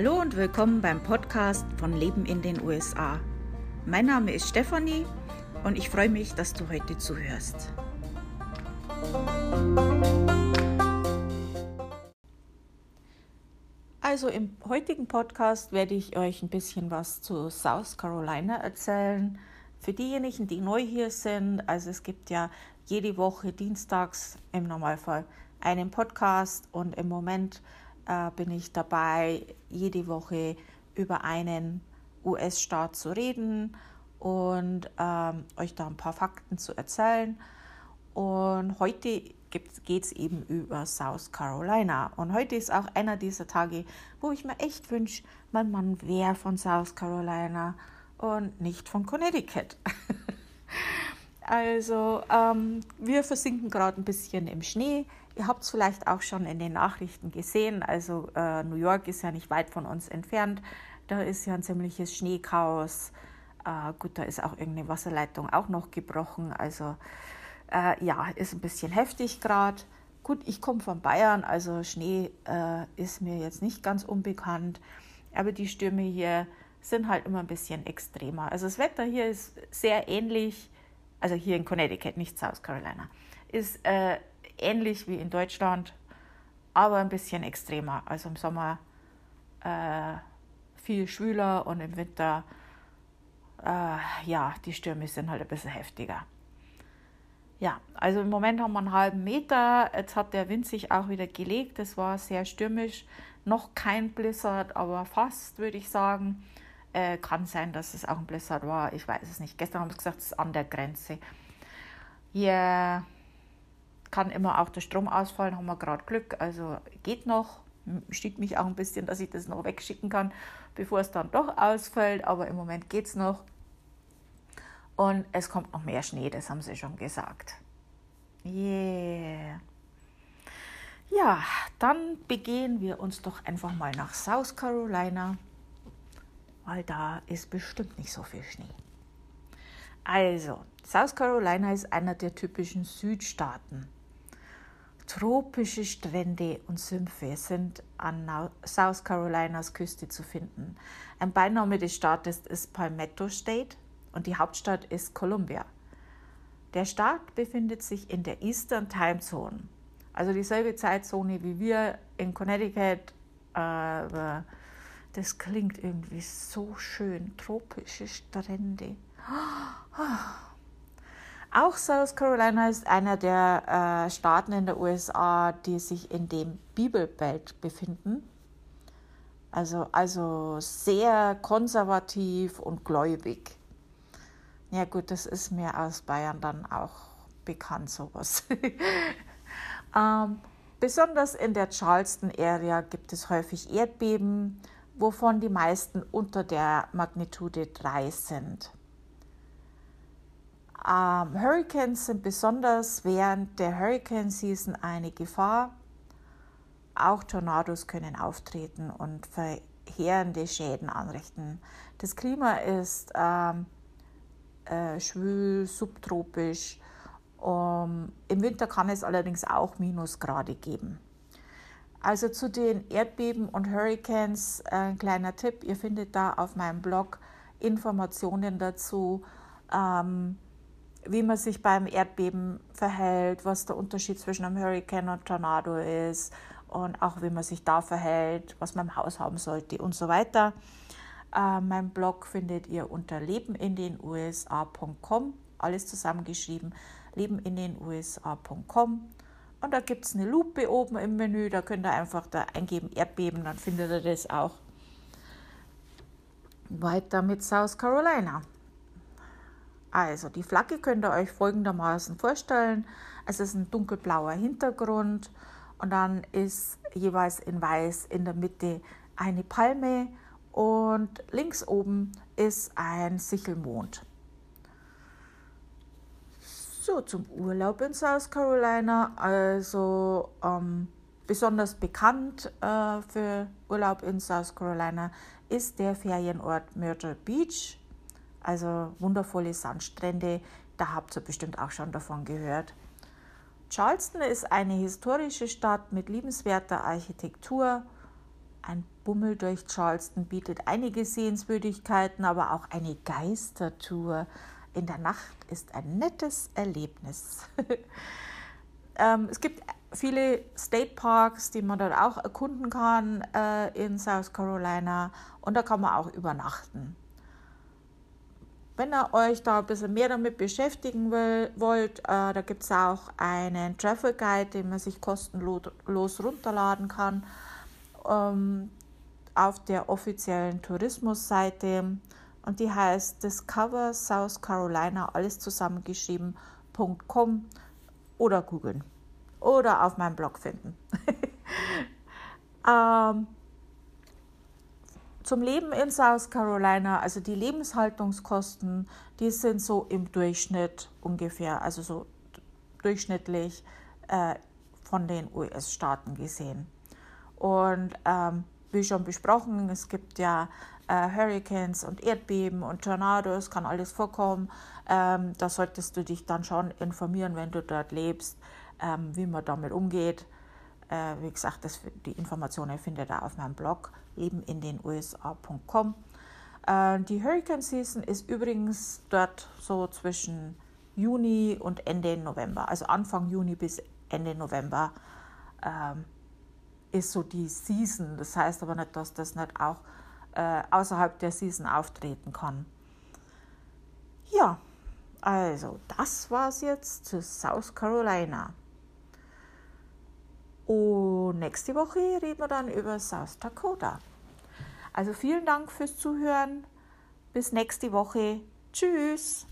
Hallo und willkommen beim Podcast von Leben in den USA. Mein Name ist Stefanie und ich freue mich, dass du heute zuhörst. Also im heutigen Podcast werde ich euch ein bisschen was zu South Carolina erzählen. Für diejenigen, die neu hier sind, also es gibt ja jede Woche dienstags im Normalfall einen Podcast und im Moment äh, bin ich dabei, jede Woche über einen US-Staat zu reden und ähm, euch da ein paar Fakten zu erzählen. Und heute geht es eben über South Carolina. Und heute ist auch einer dieser Tage, wo ich mir echt wünsche, mein Mann wäre von South Carolina und nicht von Connecticut. also ähm, wir versinken gerade ein bisschen im Schnee. Ihr habt es vielleicht auch schon in den Nachrichten gesehen. Also äh, New York ist ja nicht weit von uns entfernt. Da ist ja ein ziemliches Schneechaos. Äh, gut, da ist auch irgendeine Wasserleitung auch noch gebrochen. Also äh, ja, ist ein bisschen heftig gerade. Gut, ich komme von Bayern, also Schnee äh, ist mir jetzt nicht ganz unbekannt. Aber die Stürme hier sind halt immer ein bisschen extremer. Also das Wetter hier ist sehr ähnlich, also hier in Connecticut, nicht South Carolina, ist äh, ähnlich wie in Deutschland, aber ein bisschen extremer. Also im Sommer äh, viel schwüler und im Winter, äh, ja, die Stürme sind halt ein bisschen heftiger. Ja, also im Moment haben wir einen halben Meter. Jetzt hat der Wind sich auch wieder gelegt. Es war sehr stürmisch. Noch kein Blizzard, aber fast, würde ich sagen. Äh, kann sein, dass es auch ein Blizzard war. Ich weiß es nicht. Gestern haben sie gesagt, es ist an der Grenze. Hier kann immer auch der Strom ausfallen. Haben wir gerade Glück. Also geht noch. Steht mich auch ein bisschen, dass ich das noch wegschicken kann, bevor es dann doch ausfällt. Aber im Moment geht es noch. Und es kommt noch mehr Schnee, das haben sie schon gesagt. Yeah. Ja, dann begehen wir uns doch einfach mal nach South Carolina, weil da ist bestimmt nicht so viel Schnee. Also, South Carolina ist einer der typischen Südstaaten. Tropische Strände und Sümpfe sind an South Carolinas Küste zu finden. Ein Beiname des Staates ist Palmetto State und die Hauptstadt ist Columbia. Der Staat befindet sich in der Eastern Time Zone, also dieselbe Zeitzone wie wir in Connecticut. Aber das klingt irgendwie so schön, tropische Strände. Auch South Carolina ist einer der äh, Staaten in der USA, die sich in dem Bibelbelt befinden. Also, also sehr konservativ und gläubig. Ja gut, das ist mir aus Bayern dann auch bekannt, sowas. ähm, besonders in der Charleston-Area gibt es häufig Erdbeben, wovon die meisten unter der Magnitude 3 sind. Ähm, Hurricanes sind besonders während der Hurricane Season eine Gefahr. Auch Tornados können auftreten und verheerende Schäden anrichten. Das Klima ist ähm, äh, schwül, subtropisch. Um, Im Winter kann es allerdings auch Minusgrade geben. Also zu den Erdbeben und Hurricanes äh, ein kleiner Tipp. Ihr findet da auf meinem Blog Informationen dazu, ähm, wie man sich beim Erdbeben verhält, was der Unterschied zwischen einem Hurricane und Tornado ist und auch wie man sich da verhält, was man im Haus haben sollte und so weiter. Äh, mein Blog findet ihr unter lebenindenusa.com, alles zusammengeschrieben, lebenindenusa.com. Und da gibt es eine Lupe oben im Menü, da könnt ihr einfach da eingeben Erdbeben, dann findet ihr das auch. Weiter mit South Carolina. Also die Flagge könnt ihr euch folgendermaßen vorstellen. Es ist ein dunkelblauer Hintergrund und dann ist jeweils in weiß in der Mitte eine Palme und links oben ist ein Sichelmond. So, zum Urlaub in South Carolina. Also ähm, besonders bekannt äh, für Urlaub in South Carolina ist der Ferienort Myrtle Beach. Also wundervolle Sandstrände, da habt ihr bestimmt auch schon davon gehört. Charleston ist eine historische Stadt mit liebenswerter Architektur Ein Bummel durch Charleston bietet einige Sehenswürdigkeiten, aber auch eine Geistertour in der Nacht ist ein nettes Erlebnis. ähm, es gibt viele State Parks, die man dort auch erkunden kann äh, in South Carolina und da kann man auch übernachten. Wenn ihr euch da ein bisschen mehr damit beschäftigen will, wollt, äh, da gibt es auch einen Travel Guide, den man sich kostenlos runterladen kann ähm, auf der offiziellen Tourismusseite und die heißt Discover South Carolina, alles zusammengeschrieben.com oder googeln oder auf meinem Blog finden. ähm, zum Leben in South Carolina, also die Lebenshaltungskosten, die sind so im Durchschnitt ungefähr, also so durchschnittlich äh, von den US-Staaten gesehen. Und ähm, wie schon besprochen, es gibt ja äh, Hurricanes und Erdbeben und Tornados, kann alles vorkommen. Ähm, da solltest du dich dann schon informieren, wenn du dort lebst, ähm, wie man damit umgeht. Äh, wie gesagt, das, die Informationen findet ihr auf meinem Blog lebenindenusa.com. Äh, die Hurricane Season ist übrigens dort so zwischen Juni und Ende November, also Anfang Juni bis Ende November ähm, ist so die Season. Das heißt aber nicht, dass das nicht auch äh, außerhalb der Season auftreten kann. Ja, also das war's jetzt zu South Carolina. Und nächste Woche reden wir dann über South Dakota. Also vielen Dank fürs Zuhören. Bis nächste Woche. Tschüss.